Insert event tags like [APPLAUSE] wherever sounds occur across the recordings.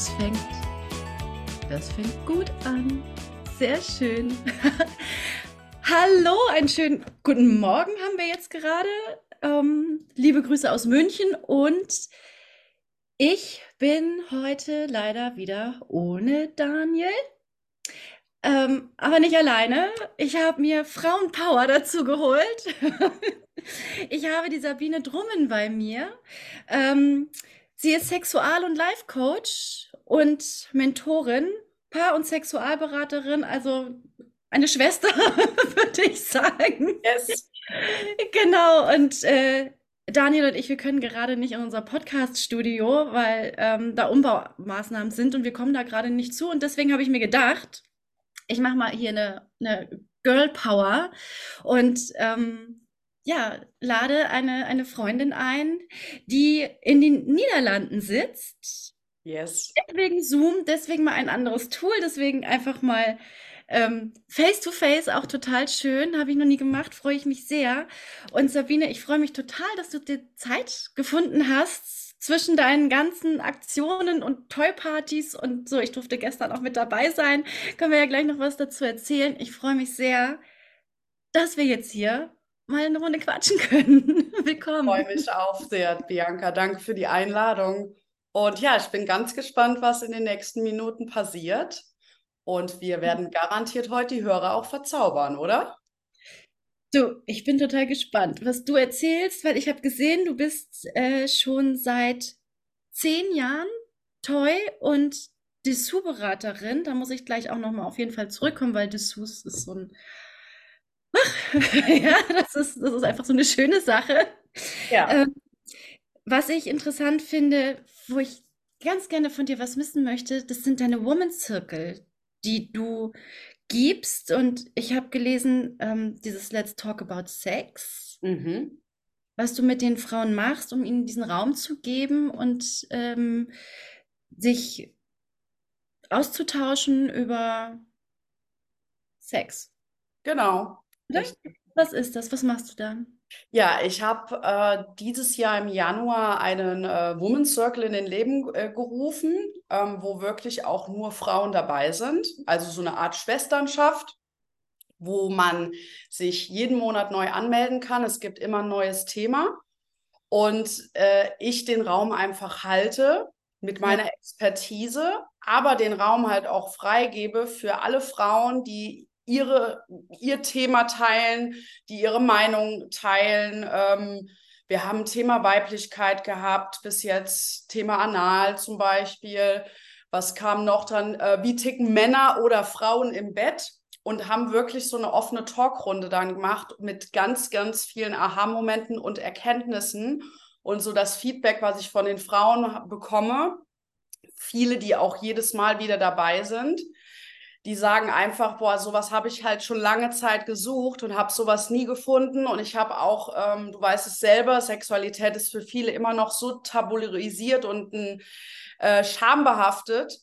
Das fängt, das fängt gut an. Sehr schön. [LAUGHS] Hallo, einen schönen guten Morgen haben wir jetzt gerade. Ähm, liebe Grüße aus München und ich bin heute leider wieder ohne Daniel. Ähm, aber nicht alleine. Ich habe mir Frauenpower dazu geholt. [LAUGHS] ich habe die Sabine Drummen bei mir. Ähm, sie ist Sexual- und Life-Coach und Mentorin, Paar- und Sexualberaterin, also eine Schwester, [LAUGHS] würde ich sagen. Yes. Genau, und äh, Daniel und ich, wir können gerade nicht in unser Podcast-Studio, weil ähm, da Umbaumaßnahmen sind und wir kommen da gerade nicht zu. Und deswegen habe ich mir gedacht, ich mache mal hier eine, eine Girl Power und ähm, ja, lade eine, eine Freundin ein, die in den Niederlanden sitzt. Yes. Deswegen Zoom, deswegen mal ein anderes Tool, deswegen einfach mal ähm, face to face, auch total schön, habe ich noch nie gemacht, freue ich mich sehr. Und Sabine, ich freue mich total, dass du dir Zeit gefunden hast, zwischen deinen ganzen Aktionen und Toy-Partys und so. Ich durfte gestern auch mit dabei sein. Können wir ja gleich noch was dazu erzählen. Ich freue mich sehr, dass wir jetzt hier mal eine Runde quatschen können. [LAUGHS] Willkommen. Ich freue mich auch sehr, Bianca. Danke für die Einladung. Und ja, ich bin ganz gespannt, was in den nächsten Minuten passiert. Und wir werden garantiert heute die Hörer auch verzaubern, oder? Du, ich bin total gespannt, was du erzählst, weil ich habe gesehen, du bist äh, schon seit zehn Jahren Toy und Dessous-Beraterin. Da muss ich gleich auch nochmal auf jeden Fall zurückkommen, weil Dessous ist so ein. Ach, [LAUGHS] ja, das ist, das ist einfach so eine schöne Sache. Ja. Ähm, was ich interessant finde, wo ich ganz gerne von dir was wissen möchte, das sind deine Woman Circle, die du gibst. Und ich habe gelesen, ähm, dieses Let's Talk About Sex, mhm. was du mit den Frauen machst, um ihnen diesen Raum zu geben und ähm, sich auszutauschen über Sex. Genau. Was ist das? Was machst du da? Ja, ich habe äh, dieses Jahr im Januar einen äh, Women's Circle in den Leben äh, gerufen, ähm, wo wirklich auch nur Frauen dabei sind. Also so eine Art Schwesternschaft, wo man sich jeden Monat neu anmelden kann. Es gibt immer ein neues Thema. Und äh, ich den Raum einfach halte mit meiner. Expertise, aber den Raum halt auch freigebe für alle Frauen, die ihre, ihr Thema teilen, die ihre Meinung teilen. Ähm, wir haben Thema Weiblichkeit gehabt, bis jetzt Thema Anal zum Beispiel. Was kam noch dann? Äh, wie ticken Männer oder Frauen im Bett? Und haben wirklich so eine offene Talkrunde dann gemacht mit ganz, ganz vielen Aha-Momenten und Erkenntnissen. Und so das Feedback, was ich von den Frauen bekomme, viele, die auch jedes Mal wieder dabei sind, die sagen einfach, boah, sowas habe ich halt schon lange Zeit gesucht und habe sowas nie gefunden. Und ich habe auch, ähm, du weißt es selber, Sexualität ist für viele immer noch so tabuisiert und äh, schambehaftet.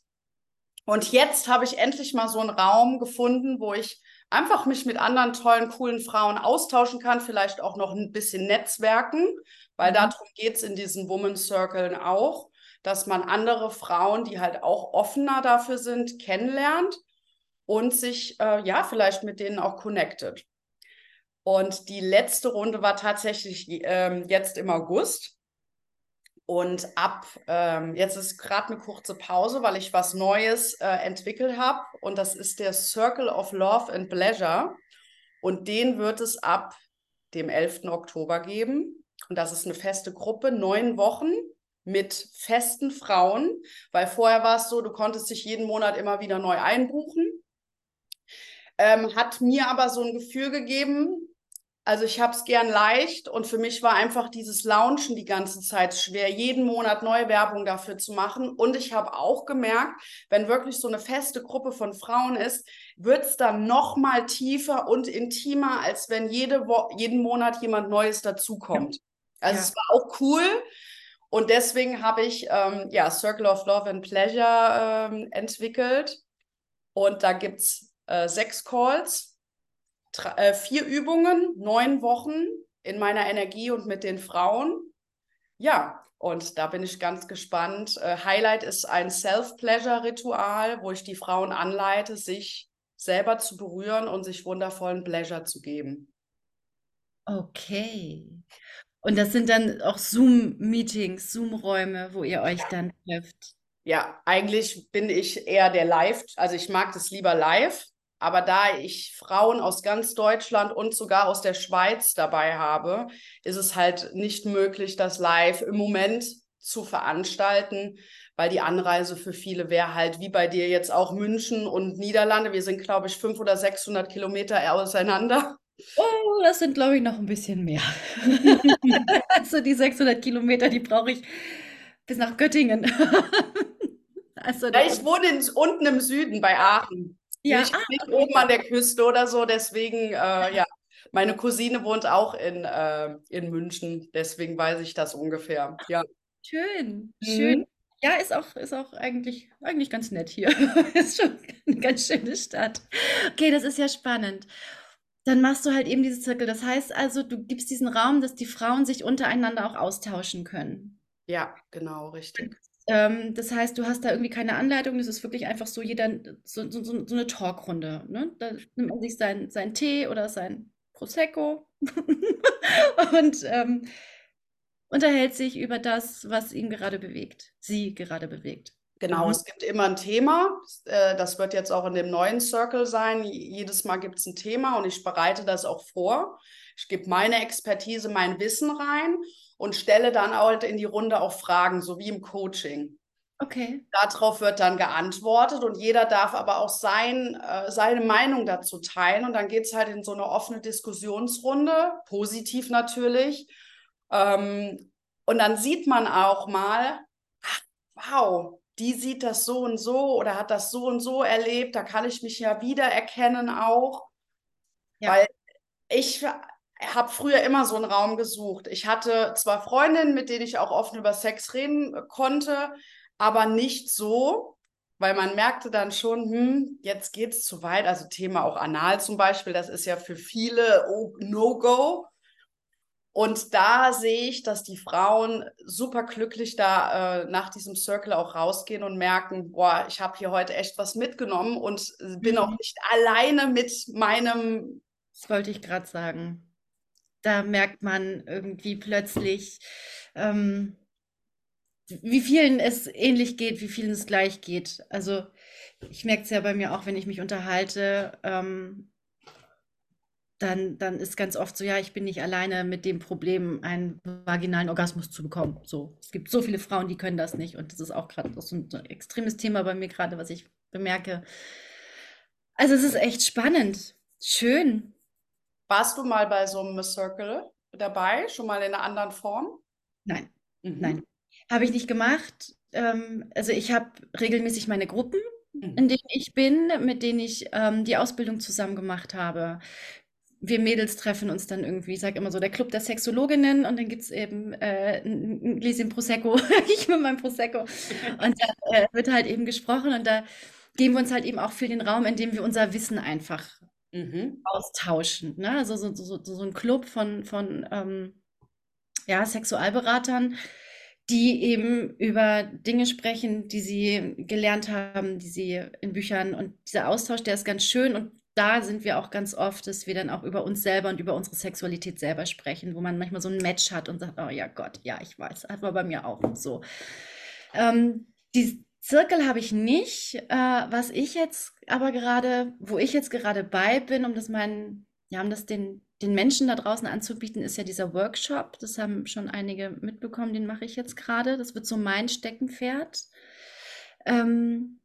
Und jetzt habe ich endlich mal so einen Raum gefunden, wo ich einfach mich mit anderen tollen, coolen Frauen austauschen kann, vielleicht auch noch ein bisschen netzwerken, weil mhm. darum geht es in diesen Woman Circles auch, dass man andere Frauen, die halt auch offener dafür sind, kennenlernt und sich äh, ja vielleicht mit denen auch connected. Und die letzte Runde war tatsächlich ähm, jetzt im August. Und ab ähm, jetzt ist gerade eine kurze Pause, weil ich was Neues äh, entwickelt habe. Und das ist der Circle of Love and Pleasure. Und den wird es ab dem 11. Oktober geben. Und das ist eine feste Gruppe, neun Wochen mit festen Frauen, weil vorher war es so, du konntest dich jeden Monat immer wieder neu einbuchen. Ähm, hat mir aber so ein Gefühl gegeben, also ich habe es gern leicht und für mich war einfach dieses Launchen die ganze Zeit schwer, jeden Monat neue Werbung dafür zu machen. Und ich habe auch gemerkt, wenn wirklich so eine feste Gruppe von Frauen ist, wird es dann noch mal tiefer und intimer, als wenn jede Wo jeden Monat jemand Neues dazukommt. Also ja. es war auch cool. Und deswegen habe ich ähm, ja Circle of Love and Pleasure ähm, entwickelt. Und da gibt es äh, sechs Calls, äh, vier Übungen, neun Wochen in meiner Energie und mit den Frauen. Ja, und da bin ich ganz gespannt. Äh, Highlight ist ein Self-Pleasure-Ritual, wo ich die Frauen anleite, sich selber zu berühren und sich wundervollen Pleasure zu geben. Okay. Und das sind dann auch Zoom-Meetings, Zoom-Räume, wo ihr euch dann trefft. Ja, eigentlich bin ich eher der Live, also ich mag das lieber live, aber da ich Frauen aus ganz Deutschland und sogar aus der Schweiz dabei habe, ist es halt nicht möglich, das live im Moment zu veranstalten, weil die Anreise für viele wäre halt wie bei dir jetzt auch München und Niederlande. Wir sind, glaube ich, 500 oder 600 Kilometer auseinander. Oh, das sind, glaube ich, noch ein bisschen mehr. [LAUGHS] also die 600 Kilometer, die brauche ich bis nach Göttingen. [LAUGHS] also ja, ich wohne in, unten im Süden bei Aachen. Ja. Nicht, nicht oben an der Küste oder so, deswegen, äh, ja. Meine Cousine wohnt auch in, äh, in München, deswegen weiß ich das ungefähr. Ja. Schön, schön. Mhm. Ja, ist auch, ist auch eigentlich, eigentlich ganz nett hier. [LAUGHS] ist schon eine ganz schöne Stadt. Okay, das ist ja spannend. Dann machst du halt eben diese Zirkel. Das heißt also, du gibst diesen Raum, dass die Frauen sich untereinander auch austauschen können. Ja, genau, richtig. Ähm, das heißt, du hast da irgendwie keine Anleitung, das ist wirklich einfach so jeder, so, so, so eine Talkrunde. Ne? Da nimmt man sich seinen sein Tee oder sein Prosecco [LAUGHS] und ähm, unterhält sich über das, was ihn gerade bewegt, sie gerade bewegt. Genau, mhm. es gibt immer ein Thema. Äh, das wird jetzt auch in dem neuen Circle sein. Jedes Mal gibt es ein Thema und ich bereite das auch vor. Ich gebe meine Expertise, mein Wissen rein und stelle dann halt in die Runde auch Fragen, so wie im Coaching. Okay. Darauf wird dann geantwortet und jeder darf aber auch sein, äh, seine Meinung dazu teilen. Und dann geht es halt in so eine offene Diskussionsrunde, positiv natürlich. Ähm, und dann sieht man auch mal, ach, wow, die sieht das so und so oder hat das so und so erlebt. Da kann ich mich ja wiedererkennen auch. Ja. Weil ich habe früher immer so einen Raum gesucht. Ich hatte zwar Freundinnen, mit denen ich auch offen über Sex reden äh, konnte, aber nicht so, weil man merkte dann schon, hm, jetzt geht es zu weit. Also Thema auch Anal zum Beispiel, das ist ja für viele No-Go. Und da sehe ich, dass die Frauen super glücklich da äh, nach diesem Circle auch rausgehen und merken, boah, ich habe hier heute echt was mitgenommen und bin mhm. auch nicht alleine mit meinem. Das wollte ich gerade sagen da merkt man irgendwie plötzlich, ähm, wie vielen es ähnlich geht, wie vielen es gleich geht. Also ich merke es ja bei mir auch, wenn ich mich unterhalte, ähm, dann, dann ist ganz oft so, ja, ich bin nicht alleine mit dem Problem, einen vaginalen Orgasmus zu bekommen. So, es gibt so viele Frauen, die können das nicht. Und das ist auch gerade so ein, so ein extremes Thema bei mir gerade, was ich bemerke. Also es ist echt spannend. Schön. Warst du mal bei so einem Circle dabei, schon mal in einer anderen Form? Nein, mhm. nein. Habe ich nicht gemacht. Ähm, also ich habe regelmäßig meine Gruppen, mhm. in denen ich bin, mit denen ich ähm, die Ausbildung zusammen gemacht habe. Wir Mädels treffen uns dann irgendwie, ich sage immer so, der Club der Sexologinnen und dann gibt es eben äh, ein Gläschen Prosecco, [LAUGHS] ich mit meinem Prosecco. Und da äh, wird halt eben gesprochen und da geben wir uns halt eben auch für den Raum, in dem wir unser Wissen einfach mhm. austauschen. Ne? Also so, so, so, ein Club von, von ähm, ja, Sexualberatern, die eben über Dinge sprechen, die sie gelernt haben, die sie in Büchern und dieser Austausch, der ist ganz schön und da sind wir auch ganz oft, dass wir dann auch über uns selber und über unsere Sexualität selber sprechen, wo man manchmal so ein Match hat und sagt, oh ja Gott, ja, ich weiß, hat man bei mir auch so. Ähm, die, Zirkel habe ich nicht. Äh, was ich jetzt aber gerade, wo ich jetzt gerade bei bin, um das meinen, ja, um das den, den Menschen da draußen anzubieten, ist ja dieser Workshop. Das haben schon einige mitbekommen, den mache ich jetzt gerade. Das wird so mein Steckenpferd. Ähm,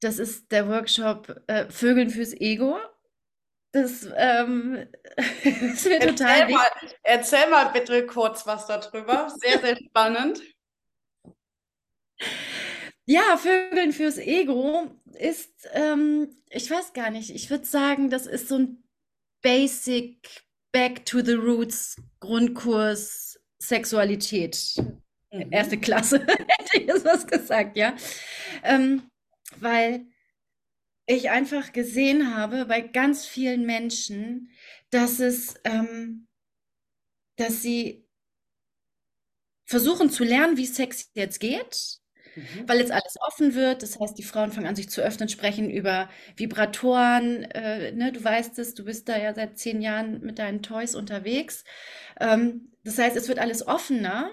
das ist der Workshop äh, Vögeln fürs Ego. Das, ähm, [LAUGHS] wird total erzähl mal, erzähl mal bitte kurz was darüber. Sehr, sehr spannend. Ja, Vögeln fürs Ego ist, ähm, ich weiß gar nicht, ich würde sagen, das ist so ein Basic Back to the Roots Grundkurs Sexualität. Mhm. Erste Klasse, [LAUGHS] hätte ich jetzt was gesagt, ja. Ähm, weil ich einfach gesehen habe bei ganz vielen Menschen, dass es, ähm, dass sie versuchen zu lernen, wie Sex jetzt geht, Mhm. weil jetzt alles offen wird. Das heißt, die Frauen fangen an, sich zu öffnen, sprechen über Vibratoren. Äh, ne, du weißt es, du bist da ja seit zehn Jahren mit deinen Toys unterwegs. Ähm, das heißt, es wird alles offener.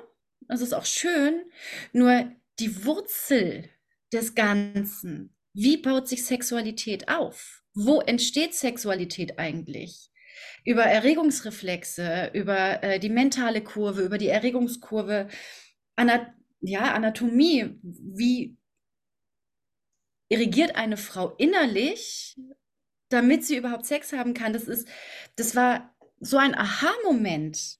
Das ist auch schön. Nur die Wurzel des Ganzen, wie baut sich Sexualität auf? Wo entsteht Sexualität eigentlich? Über Erregungsreflexe, über äh, die mentale Kurve, über die Erregungskurve, Ana ja, Anatomie, wie irrigiert eine Frau innerlich, damit sie überhaupt Sex haben kann. Das ist, das war so ein Aha-Moment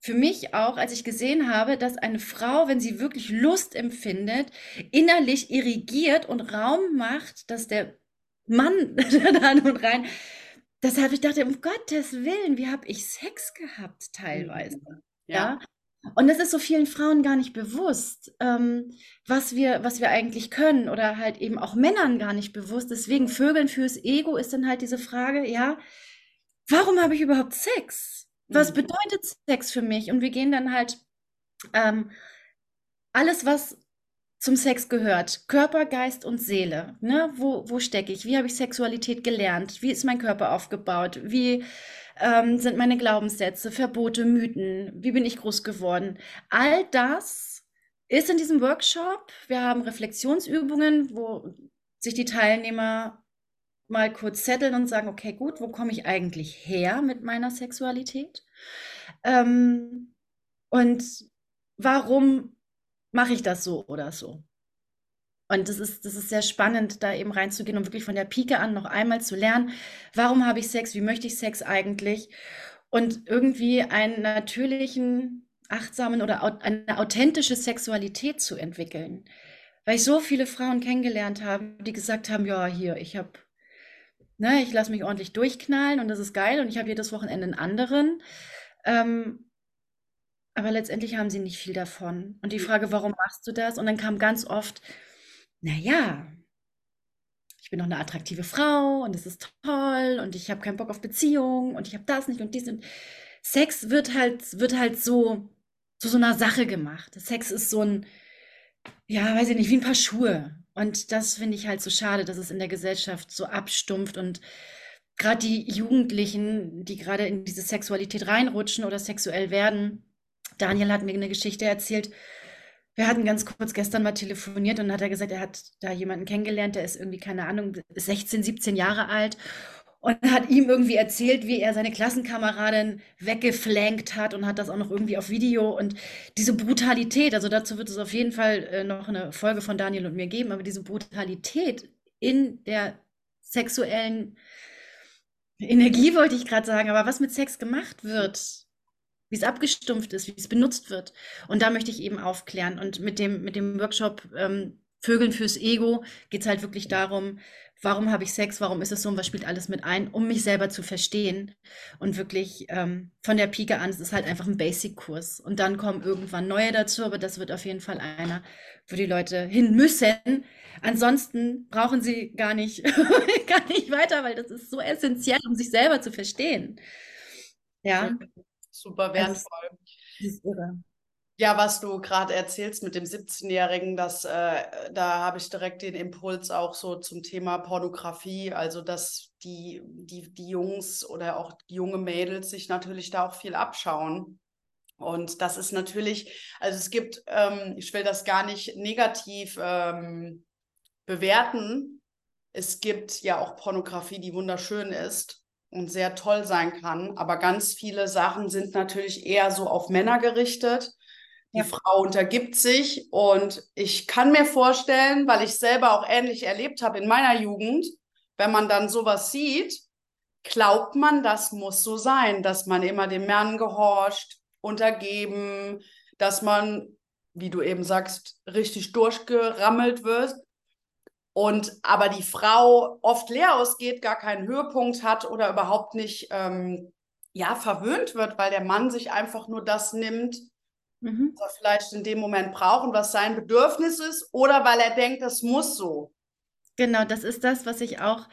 für mich auch, als ich gesehen habe, dass eine Frau, wenn sie wirklich Lust empfindet, innerlich irrigiert und Raum macht, dass der Mann [LAUGHS] da und rein. Das habe ich dachte, um Gottes Willen, wie habe ich Sex gehabt teilweise? Ja. Ja. Und das ist so vielen Frauen gar nicht bewusst, ähm, was wir, was wir eigentlich können oder halt eben auch Männern gar nicht bewusst. Deswegen Vögeln fürs Ego ist dann halt diese Frage, ja, warum habe ich überhaupt Sex? Was Mhm. bedeutet Sex für mich? Und wir gehen dann halt ähm, alles, was zum Sex gehört, Körper, Geist und Seele. Ne? Wo, wo stecke ich? Wie habe ich Sexualität gelernt? Wie ist mein Körper aufgebaut? Wie ähm, sind meine Glaubenssätze, Verbote, Mythen? Wie bin ich groß geworden? All das ist in diesem Workshop. Wir haben Reflexionsübungen, wo sich die Teilnehmer mal kurz zetteln und sagen, okay, gut, wo komme ich eigentlich her mit meiner Sexualität? Ähm, und warum mache ich das so oder so? Und das ist, das ist sehr spannend, da eben reinzugehen und wirklich von der Pike an noch einmal zu lernen, warum habe ich Sex, wie möchte ich Sex eigentlich? Und irgendwie einen natürlichen, achtsamen oder eine authentische Sexualität zu entwickeln. Weil ich so viele Frauen kennengelernt habe, die gesagt haben, ja, hier, ich habe, ne, ich lasse mich ordentlich durchknallen und das ist geil und ich habe jedes Wochenende einen anderen. Ähm, aber letztendlich haben sie nicht viel davon. Und die Frage, warum machst du das? Und dann kam ganz oft, naja, ich bin doch eine attraktive Frau und es ist toll und ich habe keinen Bock auf Beziehungen und ich habe das nicht und dies und Sex wird halt, wird halt so zu so einer Sache gemacht. Sex ist so ein, ja, weiß ich nicht, wie ein paar Schuhe. Und das finde ich halt so schade, dass es in der Gesellschaft so abstumpft und gerade die Jugendlichen, die gerade in diese Sexualität reinrutschen oder sexuell werden. Daniel hat mir eine Geschichte erzählt. Wir hatten ganz kurz gestern mal telefoniert und hat er gesagt, er hat da jemanden kennengelernt, der ist irgendwie, keine Ahnung, 16, 17 Jahre alt und hat ihm irgendwie erzählt, wie er seine Klassenkameradin weggeflankt hat und hat das auch noch irgendwie auf Video und diese Brutalität, also dazu wird es auf jeden Fall äh, noch eine Folge von Daniel und mir geben, aber diese Brutalität in der sexuellen Energie wollte ich gerade sagen, aber was mit Sex gemacht wird, wie es abgestumpft ist, wie es benutzt wird. Und da möchte ich eben aufklären. Und mit dem, mit dem Workshop ähm, Vögeln fürs Ego geht es halt wirklich darum, warum habe ich Sex, warum ist es so und was spielt alles mit ein, um mich selber zu verstehen. Und wirklich ähm, von der Pike an, es ist halt einfach ein Basic-Kurs. Und dann kommen irgendwann neue dazu, aber das wird auf jeden Fall einer, wo die Leute hin müssen. Ansonsten brauchen sie gar nicht, [LAUGHS] gar nicht weiter, weil das ist so essentiell, um sich selber zu verstehen. Ja, Super also wertvoll. es ist irre. Ja, was du gerade erzählst mit dem 17-Jährigen, das, äh, da habe ich direkt den Impuls auch so zum Thema Pornografie, also dass die, die, die Jungs oder auch junge Mädels sich natürlich da auch viel abschauen. Und das ist natürlich, also es gibt, ähm, ich will das gar nicht negativ ähm, bewerten. Es gibt ja auch Pornografie, die wunderschön ist und sehr toll sein kann, aber ganz viele Sachen sind natürlich eher so auf Männer gerichtet. Die Ja. Frau untergibt sich und ich kann mir vorstellen, weil ich selber auch ähnlich erlebt habe in meiner Jugend, wenn man dann sowas sieht, glaubt man, das muss so sein, dass man immer dem Mann gehorcht, untergeben, dass man, wie du eben sagst, richtig durchgerammelt wird. Und aber die Frau oft leer ausgeht, gar keinen Höhepunkt hat oder überhaupt nicht ähm, ja, verwöhnt wird, weil der Mann sich einfach nur das nimmt, Mhm. was er vielleicht in dem Moment braucht und was sein Bedürfnis ist, oder weil er denkt, das muss so. Genau, das ist das, was ich auch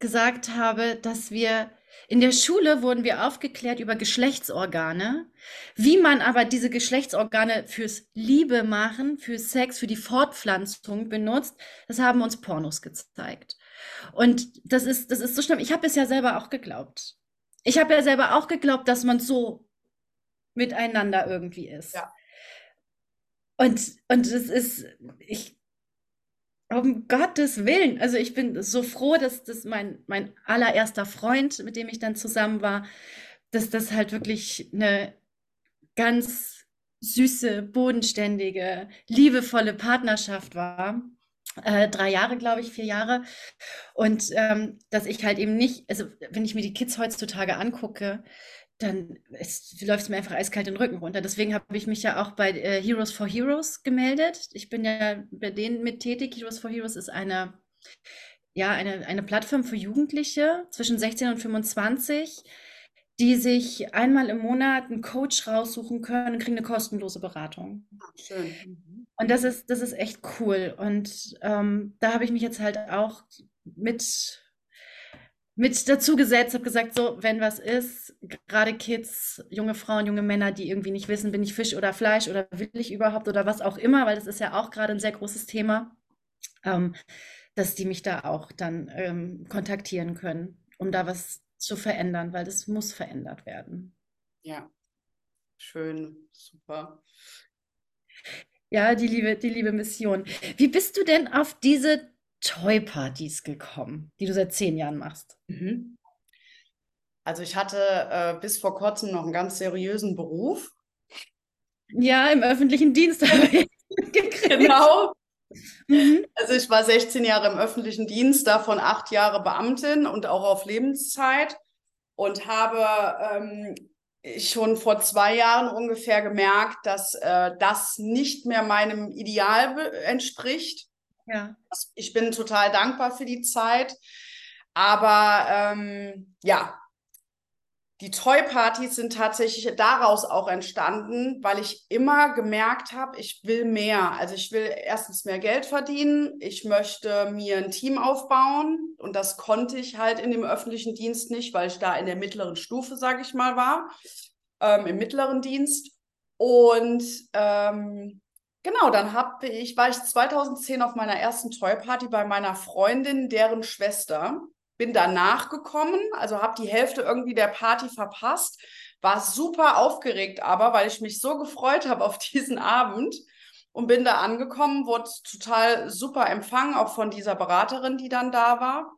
gesagt habe, dass wir In der Schule wurden wir aufgeklärt über Geschlechtsorgane, wie man aber diese Geschlechtsorgane fürs Liebe machen, für Sex, für die Fortpflanzung benutzt. Das haben uns Pornos gezeigt. Und das ist, das ist so schlimm. Ich habe es ja selber auch geglaubt. Ich habe ja selber auch geglaubt, dass man so miteinander irgendwie ist. Ja. Und, und es ist, ich, um Gottes Willen. Also ich bin so froh, dass das mein, mein allererster Freund, mit dem ich dann zusammen war, dass das halt wirklich eine ganz süße, bodenständige, liebevolle Partnerschaft war. Äh, drei Jahre, glaube ich, vier Jahre. Und ähm, dass ich halt eben nicht, also wenn ich mir die Kids heutzutage angucke, dann läuft es mir einfach eiskalt den Rücken runter. Deswegen habe ich mich ja auch bei äh, Heroes for Heroes gemeldet. Ich bin ja bei denen mit tätig. Heroes for Heroes ist eine, ja, eine, eine Plattform für Jugendliche zwischen 16 und 25, die sich einmal im Monat einen Coach raussuchen können und kriegen eine kostenlose Beratung. Ah, schön. Mhm. Und das ist, das ist echt cool. Und ähm, da habe ich mich jetzt halt auch mit mit dazu gesetzt, habe gesagt, so, wenn was ist, gerade Kids, junge Frauen, junge Männer, die irgendwie nicht wissen, bin ich Fisch oder Fleisch oder will ich überhaupt oder was auch immer, weil das ist ja auch gerade ein sehr großes Thema, ähm, dass die mich da auch dann ähm, kontaktieren können, um da was zu verändern, weil das muss verändert werden. Ja, schön, super. Ja, die liebe, die liebe Mission. Wie bist du denn auf diese Toy-Partys gekommen, die du seit zehn Jahren machst? Mhm. Also ich hatte äh, bis vor kurzem noch einen ganz seriösen Beruf. Ja, im öffentlichen Dienst habe ich [LAUGHS] Genau. Mhm. Also ich war 16 Jahre im öffentlichen Dienst, davon acht Jahre Beamtin und auch auf Lebenszeit und habe ähm, schon vor zwei Jahren ungefähr gemerkt, dass äh, das nicht mehr meinem Ideal entspricht. Ja. Ich bin total dankbar für die Zeit. Aber ähm, ja, die Toy-Partys sind tatsächlich daraus auch entstanden, weil ich immer gemerkt habe, ich will mehr. Also ich will erstens mehr Geld verdienen, ich möchte mir ein Team aufbauen und das konnte ich halt in dem öffentlichen Dienst nicht, weil ich da in der mittleren Stufe, sage ich mal, war, ähm, im mittleren Dienst. Und ähm, Genau, dann hab ich, war ich 2010 auf meiner ersten Toy-Party bei meiner Freundin, deren Schwester. Bin danach gekommen, also habe die Hälfte irgendwie der Party verpasst. War super aufgeregt aber, weil ich mich so gefreut habe auf [LAUGHS] diesen Abend und bin da angekommen, wurde total super empfangen, auch von dieser Beraterin, die dann da war.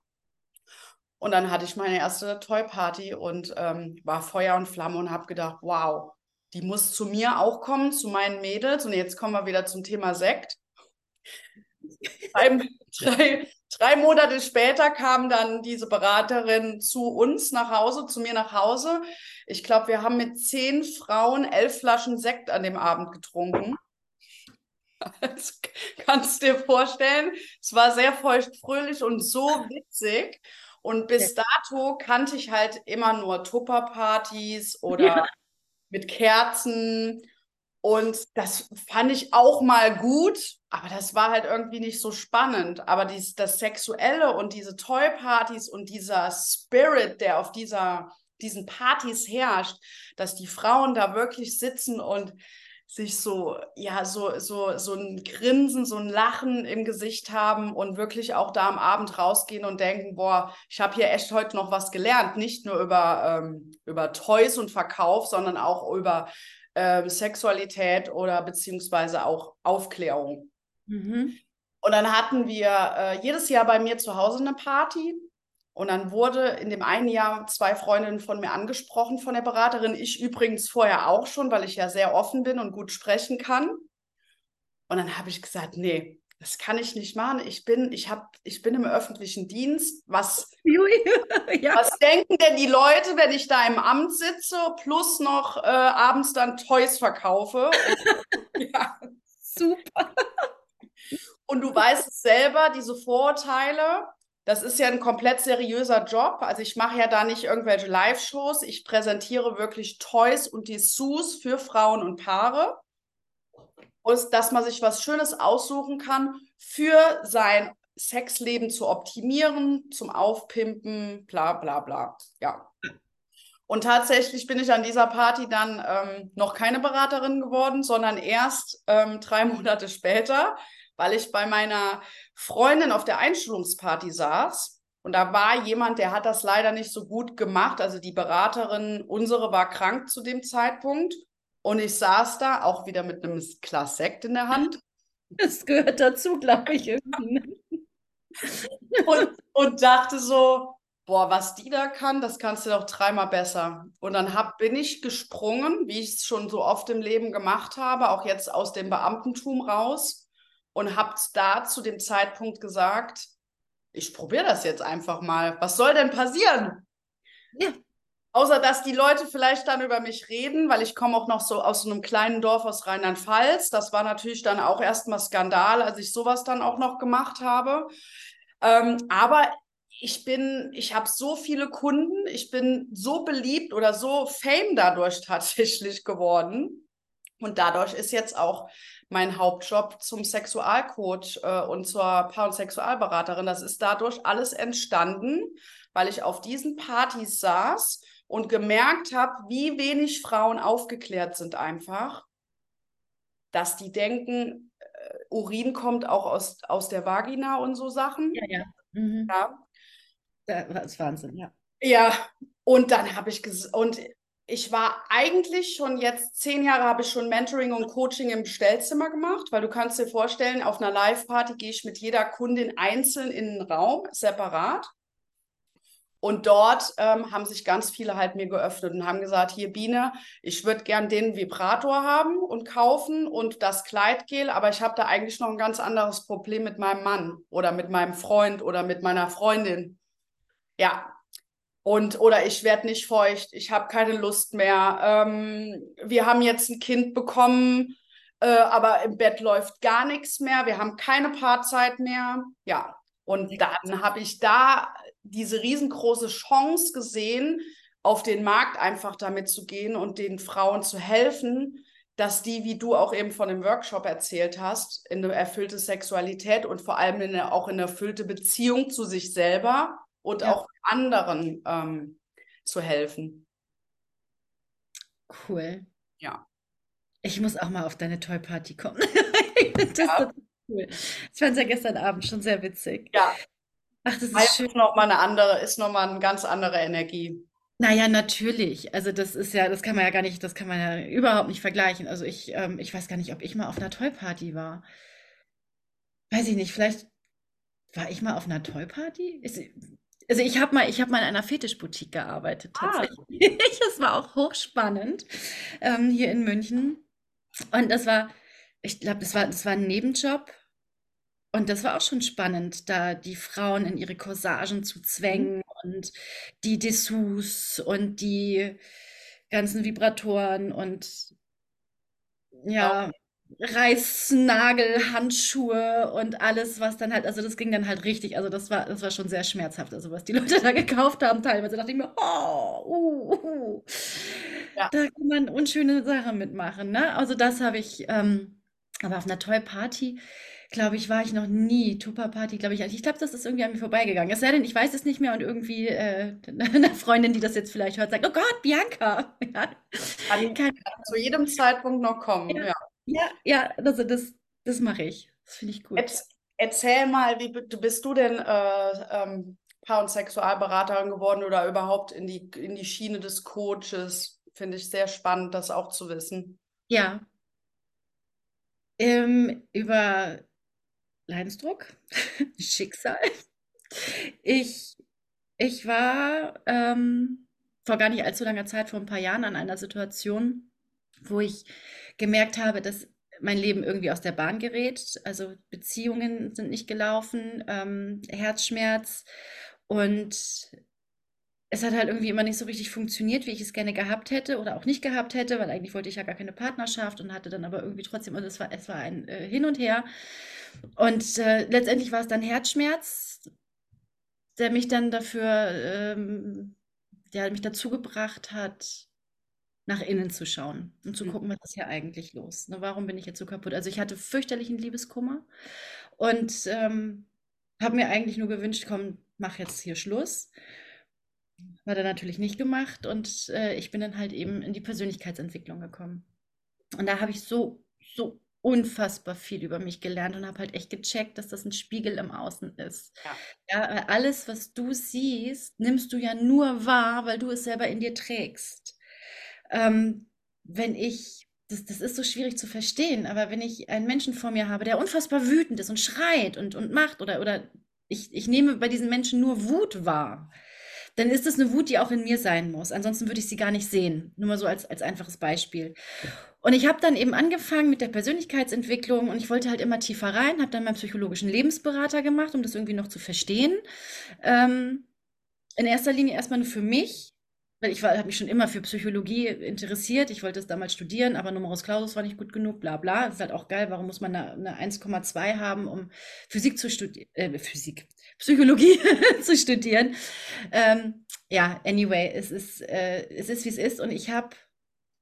Und dann hatte ich meine erste Toy-Party und ähm, war Feuer und Flamme und habe gedacht, wow, die muss zu mir auch kommen, zu meinen Mädels. Und jetzt kommen wir wieder zum Thema Sekt. drei, drei, drei Monate später kam dann diese Beraterin zu uns nach Hause, zu mir nach Hause. Ich glaube, wir haben mit zehn Frauen elf Flaschen Sekt an dem Abend getrunken. Das kannst du dir vorstellen. Es war sehr feuchtfröhlich und so witzig. Und bis dato kannte ich halt immer nur Tupperpartys oder ja mit Kerzen. Und das fand ich auch mal gut, aber das war halt irgendwie nicht so spannend. Aber dies, das Sexuelle und diese Toy-Partys und dieser Spirit, der auf dieser, diesen Partys herrscht, dass die Frauen da wirklich sitzen und sich so, ja, so, so, so ein Grinsen, so ein Lachen im Gesicht haben und wirklich auch da am Abend rausgehen und denken, boah, ich habe hier echt heute noch was gelernt. Nicht nur über, ähm, über Toys und Verkauf, sondern auch über äh, Sexualität oder beziehungsweise auch Aufklärung. Mhm. Und dann hatten wir äh, jedes Jahr bei mir zu Hause eine Party und dann wurde in dem einen Jahr zwei Freundinnen von mir angesprochen von der Beraterin. Ich übrigens vorher auch schon, weil ich ja sehr offen bin und gut sprechen kann. Und dann habe ich gesagt, nee, das kann ich nicht machen. Ich bin, ich hab, ich bin im öffentlichen Dienst. Was, [LAUGHS] ja. was denken denn die Leute, wenn ich da im Amt sitze, plus noch äh, abends dann Toys verkaufe? [LAUGHS] ja. Super. Und du weißt es selber, diese Vorurteile, das ist ja ein komplett seriöser Job. Also ich mache ja da nicht irgendwelche Live-Shows. Ich präsentiere wirklich Toys und Dessous für Frauen und Paare. Und dass man sich was Schönes aussuchen kann für sein Sexleben zu optimieren, zum Aufpimpen, bla bla bla. Ja. Und tatsächlich bin ich an dieser Party dann ähm, noch keine Beraterin geworden, sondern erst ähm, drei [LAUGHS] Monate später, weil ich bei meiner Freundin auf der Einschulungsparty saß. Und da war jemand, der hat das leider nicht so gut gemacht. Also die Beraterin, unsere, war krank zu dem Zeitpunkt. Und ich saß da auch wieder mit einem Glas Sekt in der Hand. Das gehört dazu, glaube ich. Ne? und, und dachte so, boah, was die da kann, das kannst du doch dreimal besser. Und dann hab, bin ich gesprungen, wie ich es schon so oft im Leben gemacht habe, auch jetzt aus dem Beamtentum raus und habe da zu dem Zeitpunkt gesagt, ich probiere das jetzt einfach mal. Was soll denn passieren? Ja. Außer dass die Leute vielleicht dann über mich reden, weil ich komme auch noch so aus einem kleinen Dorf aus Rheinland-Pfalz. Das war natürlich dann auch erstmal Skandal, als ich sowas dann auch noch gemacht habe. Ähm, aber ich bin, ich habe so viele Kunden, ich bin so beliebt oder so fame dadurch [LAUGHS] tatsächlich geworden. Und dadurch ist jetzt auch mein Hauptjob zum Sexualcoach äh, und zur Paar- und Sexualberaterin. Das ist dadurch alles entstanden, weil ich auf diesen Partys saß und gemerkt habe, wie wenig Frauen aufgeklärt sind einfach, dass die denken, äh, Urin kommt auch aus, aus der Vagina und so Sachen. Ja, ja. Mhm. ja. Das ist Wahnsinn, ja. Ja, und dann habe ich und ich war eigentlich schon jetzt zehn Jahre habe ich schon Mentoring und Coaching im Stellzimmer gemacht, weil du kannst dir vorstellen, auf einer Live-Party gehe ich mit jeder Kundin einzeln in den Raum, separat. Und dort ähm, haben sich ganz viele halt mir geöffnet und haben gesagt, hier Biene, ich würde gern den Vibrator haben und kaufen und das Kleidgel, aber ich habe da eigentlich noch ein ganz anderes Problem mit meinem Mann oder mit meinem Freund oder mit meiner Freundin. Ja. Und oder ich werde nicht feucht, ich habe keine Lust mehr. Ähm, wir haben jetzt ein Kind bekommen, äh, aber im Bett läuft gar nichts mehr. Wir haben keine Paarzeit mehr. Ja. Und dann habe ich da diese riesengroße Chance gesehen, auf den Markt einfach damit zu gehen und den Frauen zu helfen, dass die, wie du auch eben von dem Workshop erzählt hast, in eine erfüllte Sexualität und vor allem in eine, auch in eine erfüllte Beziehung zu sich selber und ja. auch anderen ähm, zu helfen. Cool. Ja. Ich muss auch mal auf deine Toy Party kommen. [LAUGHS] das ja. ist cool. Ich fand es ja gestern Abend schon sehr witzig. Ja. Ach, das ist schön. noch mal eine andere, ist noch mal eine ganz andere Energie. Naja, natürlich. Also das ist ja, das kann man ja gar nicht, das kann man ja überhaupt nicht vergleichen. Also ich, ähm, ich weiß gar nicht, ob ich mal auf einer Toy-Party war. Weiß ich nicht, vielleicht war ich mal auf einer Toy-Party? Also ich habe mal, ich habe mal in einer Fetischboutique gearbeitet Ah. tatsächlich. [LAUGHS] Das war auch hochspannend ähm, hier in München. Und das war, ich glaube, das war, das war ein Nebenjob. Und das war auch schon spannend, da die Frauen in ihre Corsagen zu zwängen und die Dessous und die ganzen Vibratoren und ja, Reißnagel, Handschuhe und alles, was dann halt, also das ging dann halt richtig, also das war, das war schon sehr schmerzhaft, also was die [LAUGHS] Leute da gekauft haben, teilweise dachte ich mir, oh, uh, uh. Ja. da kann man unschöne Sachen mitmachen, ne? Also das habe ich, ähm, aber auf einer Toy Party, glaube ich, war ich noch nie. Tupper Party, glaube ich, ich glaube, das ist irgendwie an mir vorbeigegangen. Es sei denn, ich weiß es nicht mehr und irgendwie äh, [LAUGHS] eine Freundin, die das jetzt vielleicht hört, sagt, oh Gott, Bianca. [LAUGHS] Ja. Kann, kann zu jedem Zeitpunkt noch kommen, Ja. ja. Ja, ja, also das, das mache ich. Das finde ich gut. Erz- Erzähl mal, wie bist du denn äh, ähm, Paar- und Sexualberaterin geworden oder überhaupt in die, in die Schiene des Coaches? Finde ich sehr spannend, das auch zu wissen. Ja, ähm, über Leidensdruck, [LAUGHS] Schicksal. Ich, ich war ähm, vor gar nicht allzu langer Zeit, vor ein paar Jahren, an einer Situation, wo ich gemerkt habe, dass mein Leben irgendwie aus der Bahn gerät. Also Beziehungen sind nicht gelaufen, ähm, Herzschmerz und es hat halt irgendwie immer nicht so richtig funktioniert, wie ich es gerne gehabt hätte oder auch nicht gehabt hätte, weil eigentlich wollte ich ja gar keine Partnerschaft und hatte dann aber irgendwie trotzdem, also es war, es war ein äh, Hin und Her. Und äh, letztendlich war es dann Herzschmerz, der mich dann dafür, ähm, der mich dazu gebracht hat, nach innen zu schauen und zu Mhm. gucken, was ist hier eigentlich los? Ne, warum bin ich jetzt so kaputt? Also ich hatte fürchterlichen Liebeskummer und ähm, habe mir eigentlich nur gewünscht, komm, mach jetzt hier Schluss. Hat er natürlich nicht gemacht und äh, ich bin dann halt eben in die Persönlichkeitsentwicklung gekommen. Und da habe ich so, so unfassbar viel über mich gelernt und habe halt echt gecheckt, dass das ein Spiegel im Außen ist. Ja. ja, alles, was du siehst, nimmst du ja nur wahr, weil du es selber in dir trägst. Ähm, wenn ich, das, das ist so schwierig zu verstehen, aber wenn ich einen Menschen vor mir habe, der unfassbar wütend ist und schreit und, und macht oder, oder ich, ich nehme bei diesen Menschen nur Wut wahr, dann ist es eine Wut, die auch in mir sein muss. Ansonsten würde ich sie gar nicht sehen. Nur mal so als, als einfaches Beispiel. Und ich habe dann eben angefangen mit der Persönlichkeitsentwicklung und ich wollte halt immer tiefer rein, habe dann meinen psychologischen Lebensberater gemacht, um das irgendwie noch zu verstehen. Ähm, in erster Linie erstmal nur für mich, weil ich habe mich schon immer für Psychologie interessiert. Ich wollte es damals studieren, aber Numerus Clausus war nicht gut genug, bla bla. Das ist halt auch geil. Warum muss man eine, eine 1,2 haben, um Physik zu studieren? Äh, Physik, Psychologie [LAUGHS] zu studieren. Ähm, ja, anyway, es ist, äh, es ist, wie es ist. Und ich habe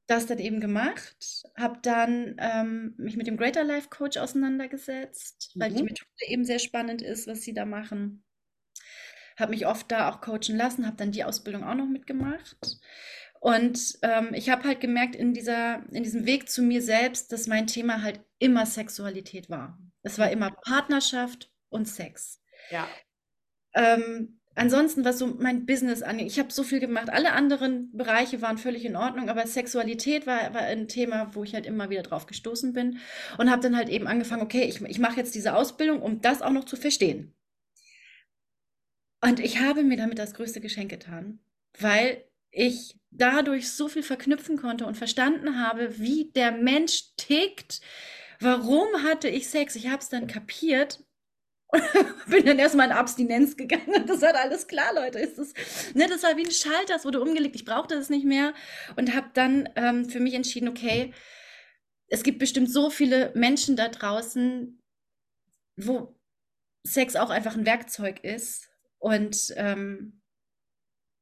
das dann eben gemacht, habe dann ähm, mich mit dem Greater Life Coach auseinandergesetzt, mhm. weil die mhm. Methode eben sehr spannend ist, was sie da machen habe mich oft da auch coachen lassen, habe dann die Ausbildung auch noch mitgemacht. Und ähm, ich habe halt gemerkt in, dieser, in diesem Weg zu mir selbst, dass mein Thema halt immer Sexualität war. Es war immer Partnerschaft und Sex. Ja. Ähm, ansonsten, was so mein Business angeht, ich habe so viel gemacht. Alle anderen Bereiche waren völlig in Ordnung, aber Sexualität war, war ein Thema, wo ich halt immer wieder drauf gestoßen bin und habe dann halt eben angefangen, okay, ich, ich mache jetzt diese Ausbildung, um das auch noch zu verstehen. Und ich habe mir damit das größte Geschenk getan, weil ich dadurch so viel verknüpfen konnte und verstanden habe, wie der Mensch tickt. Warum hatte ich Sex? Ich habe es dann kapiert und [LAUGHS] bin dann erstmal in Abstinenz gegangen. [LAUGHS] Das war alles klar, Leute. Ist das, ne, das war wie ein Schalter, es wurde umgelegt. Ich brauchte es nicht mehr und habe dann ähm, für mich entschieden, okay, es gibt bestimmt so viele Menschen da draußen, wo Sex auch einfach ein Werkzeug ist und ähm,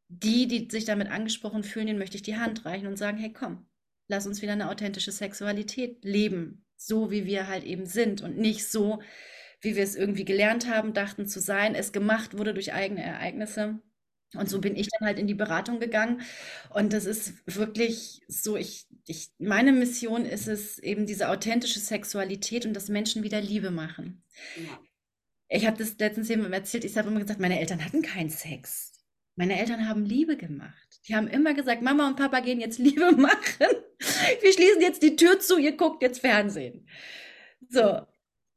die, die sich damit angesprochen fühlen, denen möchte ich die Hand reichen und sagen, hey, komm, lass uns wieder eine authentische Sexualität leben, so wie wir halt eben sind und nicht so, wie wir es irgendwie gelernt haben, dachten zu sein, es gemacht wurde durch eigene Ereignisse. Und so bin ich dann halt in die Beratung gegangen. Und das ist wirklich so, ich, ich, meine Mission ist es eben diese authentische Sexualität und dass Menschen wieder Liebe machen. Ja. Ich habe das letztens jemandem erzählt, ich habe immer gesagt, meine Eltern hatten keinen Sex. Meine Eltern haben Liebe gemacht. Die haben immer gesagt, Mama und Papa gehen jetzt Liebe [LAUGHS] machen. Wir schließen jetzt die Tür zu, ihr guckt jetzt Fernsehen. So.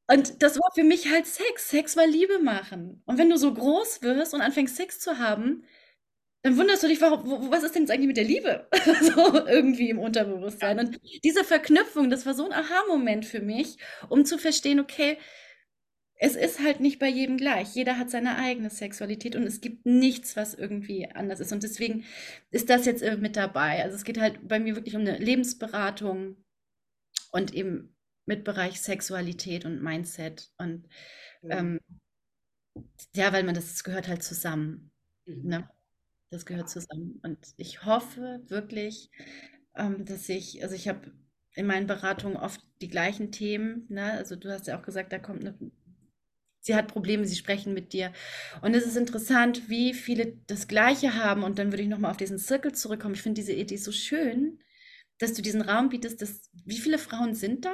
Und das war für mich halt Sex. Sex war Liebe machen. Und wenn du so groß wirst und anfängst Sex zu haben, dann wunderst du dich, warum, was ist denn jetzt eigentlich mit der Liebe? [LAUGHS] so irgendwie im Unterbewusstsein. Und diese Verknüpfung, das war so ein Aha-Moment für mich, um zu verstehen, okay, es ist halt nicht bei jedem gleich. Jeder hat seine eigene Sexualität und es gibt nichts, was irgendwie anders ist. Und deswegen ist das jetzt mit dabei. Also es geht halt bei mir wirklich um eine Lebensberatung und eben mit Bereich Sexualität und Mindset. Und ja, ähm, ja weil man das, das gehört halt zusammen. Mhm. Ne? Das gehört zusammen. Und ich hoffe wirklich, ähm, dass ich, also ich habe in meinen Beratungen oft die gleichen Themen. Ne? Also du hast ja auch gesagt, da kommt eine sie hat Probleme, sie sprechen mit dir. Und es ist interessant, wie viele das Gleiche haben. Und dann würde ich nochmal auf diesen Circle zurückkommen. Ich finde diese Idee so schön, dass du diesen Raum bietest. Dass, wie viele Frauen sind da?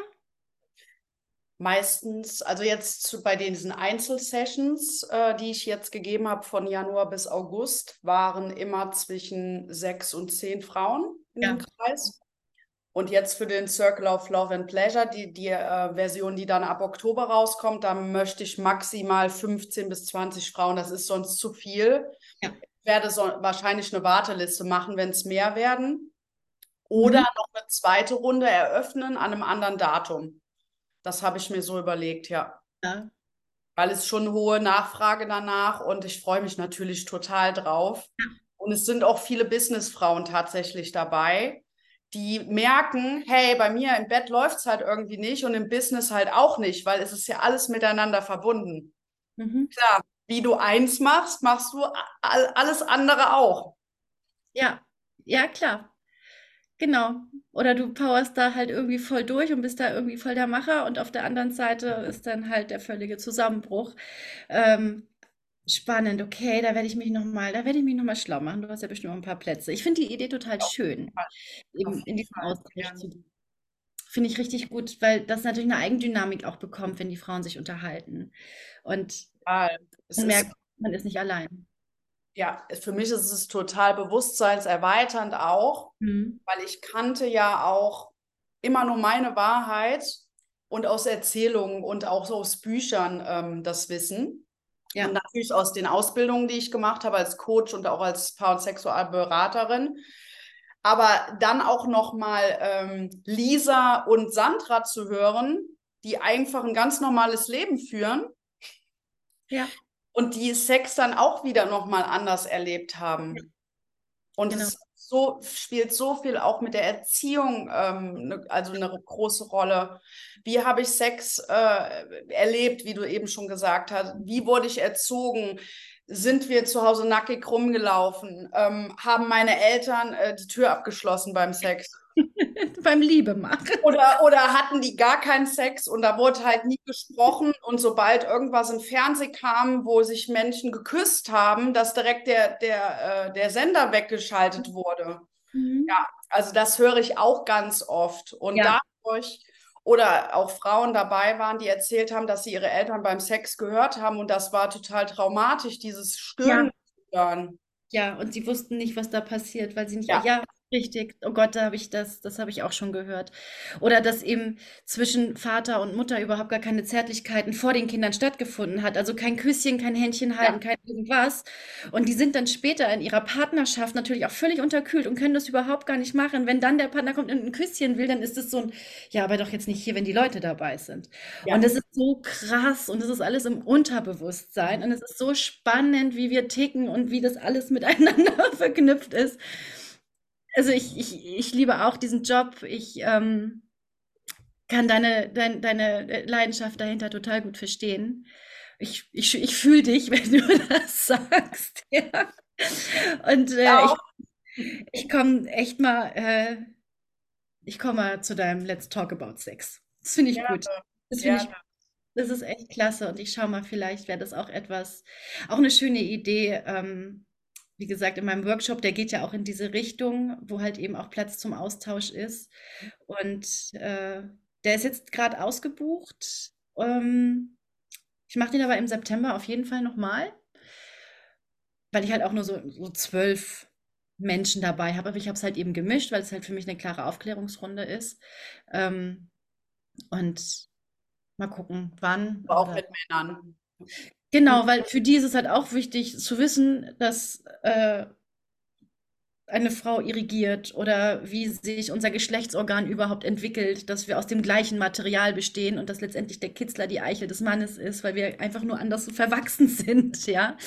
Meistens, also jetzt zu, bei diesen Einzelsessions, äh, die ich jetzt gegeben habe von Januar bis August, waren immer zwischen sechs und zehn Frauen in ja. Kreis. Und jetzt für den Circle of Love and Pleasure, die, die äh, Version, die dann ab Oktober rauskommt, da möchte ich maximal 15 bis 20 Frauen. Das ist sonst zu viel. Ja. Ich werde so wahrscheinlich eine Warteliste machen, wenn es mehr werden. Oder mhm. noch eine zweite Runde eröffnen an einem anderen Datum. Das habe ich mir so überlegt, ja. ja. Weil es schon hohe Nachfrage danach und ich freue mich natürlich total drauf. Ja. Und es sind auch viele Businessfrauen tatsächlich dabei die merken, hey, bei mir im Bett läuft es halt irgendwie nicht und im Business halt auch nicht, weil es ist ja alles miteinander verbunden. Mhm. Klar, wie du eins machst, machst du alles andere auch. Ja, ja, klar. Genau. Oder du powerst da halt irgendwie voll durch und bist da irgendwie voll der Macher und auf der anderen Seite ist dann halt der völlige Zusammenbruch. Ähm, spannend, okay, da werde ich mich noch mal, da werde ich mich noch mal schlau machen. Du hast ja bestimmt noch ein paar Plätze. Ich finde die Idee total Auf jeden schön, Fall. Auf eben in jeden Fall. Austausch zu gehen. Finde ich richtig gut, weil das natürlich eine Eigendynamik auch bekommt, wenn die Frauen sich unterhalten. Und Total. Es man ist merkt, man ist nicht allein. Ja, für mich ist es total bewusstseinserweiternd auch, Mhm. weil ich kannte ja auch immer nur meine Wahrheit und aus Erzählungen und auch so aus Büchern ähm, das Wissen. Ja. Und natürlich aus den Ausbildungen, die ich gemacht habe als Coach und auch als Paar- und Sexualberaterin. Aber dann auch nochmal ähm, Lisa und Sandra zu hören, die einfach ein ganz normales Leben führen Ja. und die Sex dann auch wieder nochmal anders erlebt haben. Und Genau. es so, spielt so viel auch mit der Erziehung, ähm, ne, also eine große Rolle. Wie habe ich Sex äh, erlebt, wie du eben schon gesagt hast? Wie wurde ich erzogen? Sind wir zu Hause nackig rumgelaufen? Ähm, haben meine Eltern äh, die Tür abgeschlossen beim Sex? [LAUGHS] Beim Liebemachen. Oder, oder hatten die gar keinen Sex und da wurde halt nie gesprochen und sobald irgendwas im Fernsehen kam, wo sich Menschen geküsst haben, dass direkt der, der, äh, der Sender weggeschaltet wurde. Mhm. Ja, also das höre ich auch ganz oft. Und Ja. dadurch, oder auch Frauen dabei waren, die erzählt haben, dass sie ihre Eltern beim Sex gehört haben und das war total traumatisch, dieses Stöhnen zu hören. Ja, und sie wussten nicht, was da passiert, weil sie nicht, Ja. ja, richtig. Oh Gott, da habe ich das, das habe ich auch schon gehört. Oder dass eben zwischen Vater und Mutter überhaupt gar keine Zärtlichkeiten vor den Kindern stattgefunden hat. Also kein Küsschen, kein Händchen halten, kein irgendwas. Und die sind dann später in ihrer Partnerschaft natürlich auch völlig unterkühlt und können das überhaupt gar nicht machen. Wenn dann der Partner kommt und ein Küsschen will, dann ist es so ein, ja, aber doch jetzt nicht hier, wenn die Leute dabei sind. Ja. Und das ist so krass und das ist alles im Unterbewusstsein und es ist so spannend, wie wir ticken und wie das alles [LAUGHS] miteinander verknüpft ist. Also ich, ich, ich liebe auch diesen Job. Ich ähm, kann deine, dein, deine Leidenschaft dahinter total gut verstehen. Ich, ich, ich fühle dich, [LAUGHS] wenn du das sagst. Ja. Und äh, Ja, ich, ich komme echt mal, äh, ich komme mal zu deinem Let's Talk About Sex. Das finde ich Gerne, gut. Das finde ich das ist echt klasse und ich schaue mal, vielleicht wäre das auch etwas, auch eine schöne Idee. Ähm, wie gesagt, in meinem Workshop, der geht ja auch in diese Richtung, wo halt eben auch Platz zum Austausch ist. Und äh, der ist jetzt gerade ausgebucht. Ähm, ich mache den aber im September auf jeden Fall nochmal, weil ich halt auch nur so, so zwölf Menschen dabei habe. Aber ich habe es halt eben gemischt, weil es halt für mich eine klare Aufklärungsrunde ist. Ähm, und mal gucken, wann. Aber auch mit Männern. Genau, weil für die ist es halt auch wichtig zu wissen, dass äh, eine Frau irrigiert oder wie sich unser Geschlechtsorgan überhaupt entwickelt, dass wir aus dem gleichen Material bestehen und dass letztendlich der Kitzler die Eichel des Mannes ist, weil wir einfach nur anders [LAUGHS] verwachsen sind, ja.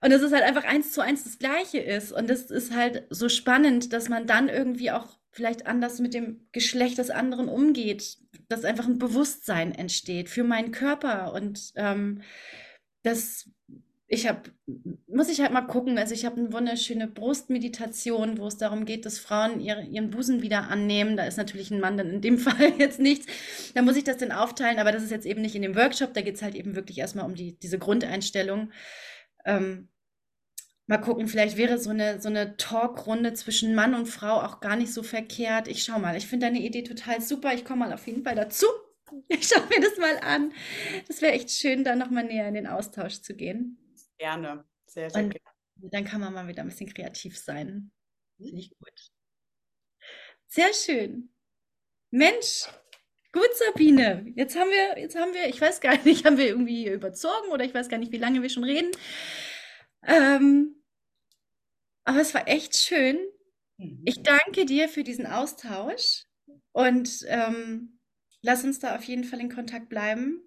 Und dass es halt einfach eins zu eins das Gleiche ist. Und das ist halt so spannend, dass man dann irgendwie auch vielleicht anders mit dem Geschlecht des anderen umgeht, dass einfach ein Bewusstsein entsteht für meinen Körper und ähm, das, ich habe, muss ich halt mal gucken. Also ich habe eine wunderschöne Brustmeditation, wo es darum geht, dass Frauen ihre, ihren Busen wieder annehmen. Da ist natürlich ein Mann dann in dem [LAUGHS] Fall jetzt nichts. Da muss ich das dann aufteilen, aber das ist jetzt eben nicht in dem Workshop. Da geht es halt eben wirklich erstmal um die, diese Grundeinstellung. Ähm, mal gucken, vielleicht wäre so eine, so eine Talkrunde zwischen Mann und Frau auch gar nicht so verkehrt. Ich schau mal, ich finde deine Idee total super. Ich komme mal auf jeden Fall dazu. [LAUGHS] Ich schaue mir das mal an. Das wäre echt schön, da nochmal näher in den Austausch zu gehen. Gerne. Sehr, sehr Und gerne. dann kann man mal wieder ein bisschen kreativ sein. Finde ich gut. Sehr schön. Mensch, gut, Sabine. Jetzt haben wir, jetzt haben wir, ich weiß gar [LAUGHS] nicht, haben wir irgendwie überzogen oder ich weiß gar nicht, wie lange wir schon reden. Ähm, aber es war echt schön. Mhm. Ich danke dir für diesen Austausch und ähm, lass uns da auf jeden Fall in Kontakt bleiben.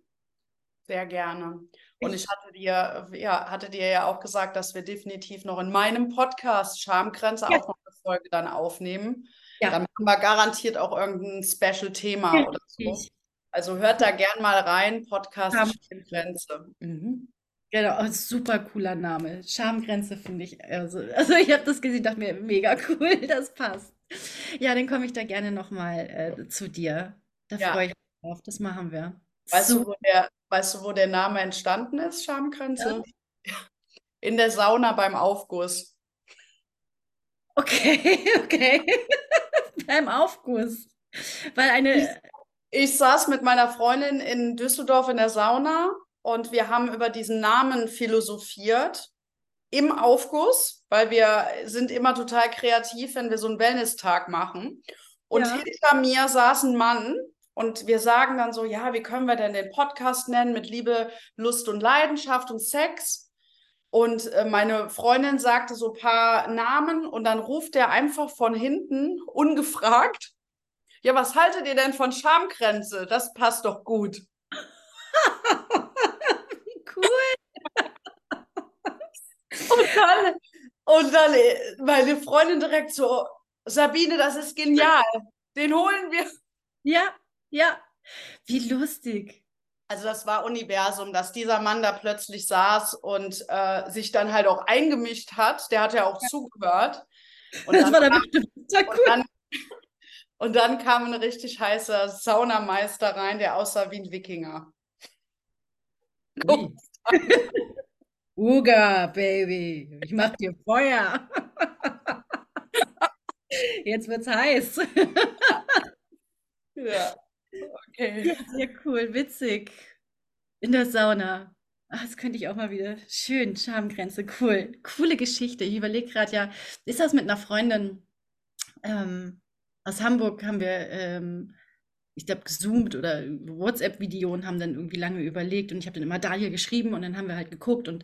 Sehr gerne. Und Ich- hatte dir, ja, hatte dir ja auch gesagt, dass wir definitiv noch in meinem Podcast Schamgrenze Ja. auch noch eine Folge dann aufnehmen. Ja. Dann machen wir garantiert auch irgendein Special-Thema Ja, oder so. Also hört da gern mal rein, Podcast Schamgrenze. Schamgrenze. Mhm. Genau, oh, super cooler Name. Schamgrenze finde ich. Also, [LAUGHS] also ich habe das gesehen, dachte mir, mega cool, [LAUGHS] das passt. Ja, dann komme ich da gerne nochmal äh, zu dir. Da Ja. freue ich mich drauf. Das machen wir. Weißt du, wo der, weißt du, wo der Name entstanden ist, Schamkränze? [LAUGHS] In der Sauna beim Aufguss. Okay, okay. Beim Aufguss. Weil eine, Ich saß mit meiner Freundin in Düsseldorf in der Sauna und wir haben über diesen Namen philosophiert im Aufguss, weil wir sind immer total kreativ, wenn wir so einen Wellness-Tag machen. Und Ja. hinter mir saß ein Mann und wir sagen dann so, ja, wie können wir denn den Podcast nennen mit Liebe, Lust und Leidenschaft und Sex? Und äh, meine Freundin sagte so ein paar Namen und dann ruft er einfach von hinten ungefragt. Ja, was haltet ihr denn von Schamgrenze? Das passt doch gut. [LAUGHS] cool. [LAUGHS] Und dann, und dann äh, meine Freundin direkt so, Sabine, das ist genial. Den holen wir. Ja, ja. Wie lustig. Also das war Universum, dass dieser Mann da plötzlich saß und äh, sich dann halt auch eingemischt hat. Der hat ja auch zugehört. Und Das dann war da kam- Und cool. dann, und dann kam ein richtig heißer Saunameister rein, der aussah wie ein Wikinger. [LAUGHS] Uga, Baby, ich mach dir Feuer. [LAUGHS] Jetzt wird's heiß. Ja. Okay. Ja, sehr cool, witzig. In der Sauna. Ach, das könnte ich auch mal wieder. Schön, Schamgrenze, cool. Coole Geschichte. Ich überlege gerade, ja, ist das mit einer Freundin ähm, aus Hamburg, haben wir, ähm, ich glaube, gezoomt oder WhatsApp-Video und haben dann irgendwie lange überlegt und ich habe dann immer Dahlia geschrieben und dann haben wir halt geguckt und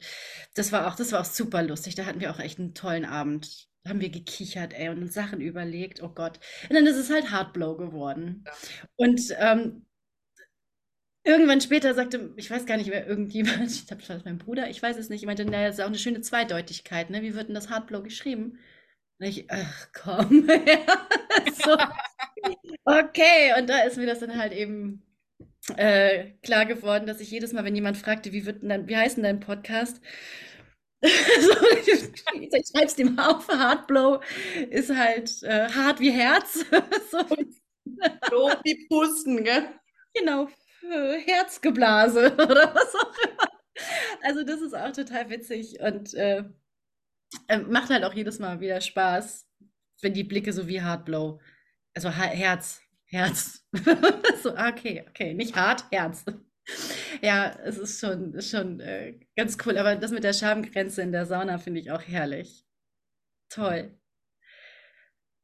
das war auch, das war auch super lustig. Da hatten wir auch echt einen tollen Abend. Da haben wir gekichert, ey, und uns Sachen überlegt. Oh Gott. Und dann ist es halt Hardblow geworden. Und ähm, irgendwann später sagte, ich weiß gar nicht mehr, irgendjemand, [LAUGHS] ich glaube, das war mein Bruder, ich weiß es nicht, ich meinte, naja, das ist auch eine schöne Zweideutigkeit, ne? Wie wird denn das Hardblow geschrieben? Ich, ach komm, [LAUGHS] so, okay, und da ist mir das dann halt eben äh, klar geworden, dass ich jedes Mal, wenn jemand fragte, wie wird denn wie heißt denn dein Podcast? [LAUGHS] so, ich, ich schreib's dem auf, Hardblow ist halt äh, hart wie Herz. [LAUGHS] so, So wie Pusten, gell? Genau, Herzgeblase oder was auch immer. Also das ist auch total witzig und äh, äh, macht halt auch jedes Mal wieder Spaß, wenn die Blicke so wie Hardblow, also Herz, Herz. [LAUGHS] So, ah, okay, okay, nicht hart, Herz. Ja, es ist schon, ist schon äh, ganz cool, aber das mit der Schamgrenze in der Sauna finde ich auch herrlich. Toll.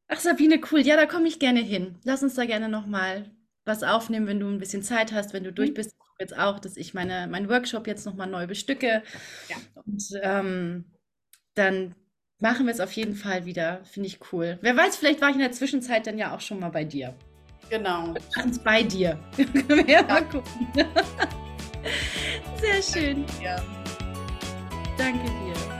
Ach, Sabine, cool. Ja, da komme ich gerne hin. Lass uns da gerne nochmal was aufnehmen, wenn du ein bisschen Zeit hast, wenn du durch Mhm. bist. Jetzt auch, dass ich meine, meinen Workshop jetzt nochmal neu bestücke. Ja. Und ähm, dann machen wir es auf jeden Fall wieder. Finde ich cool. Wer weiß, vielleicht war ich in der Zwischenzeit dann ja auch schon mal bei dir. Genau. Ganz bei dir. [LAUGHS] Ja mal gucken. [LAUGHS] Sehr schön. Ja. Danke dir.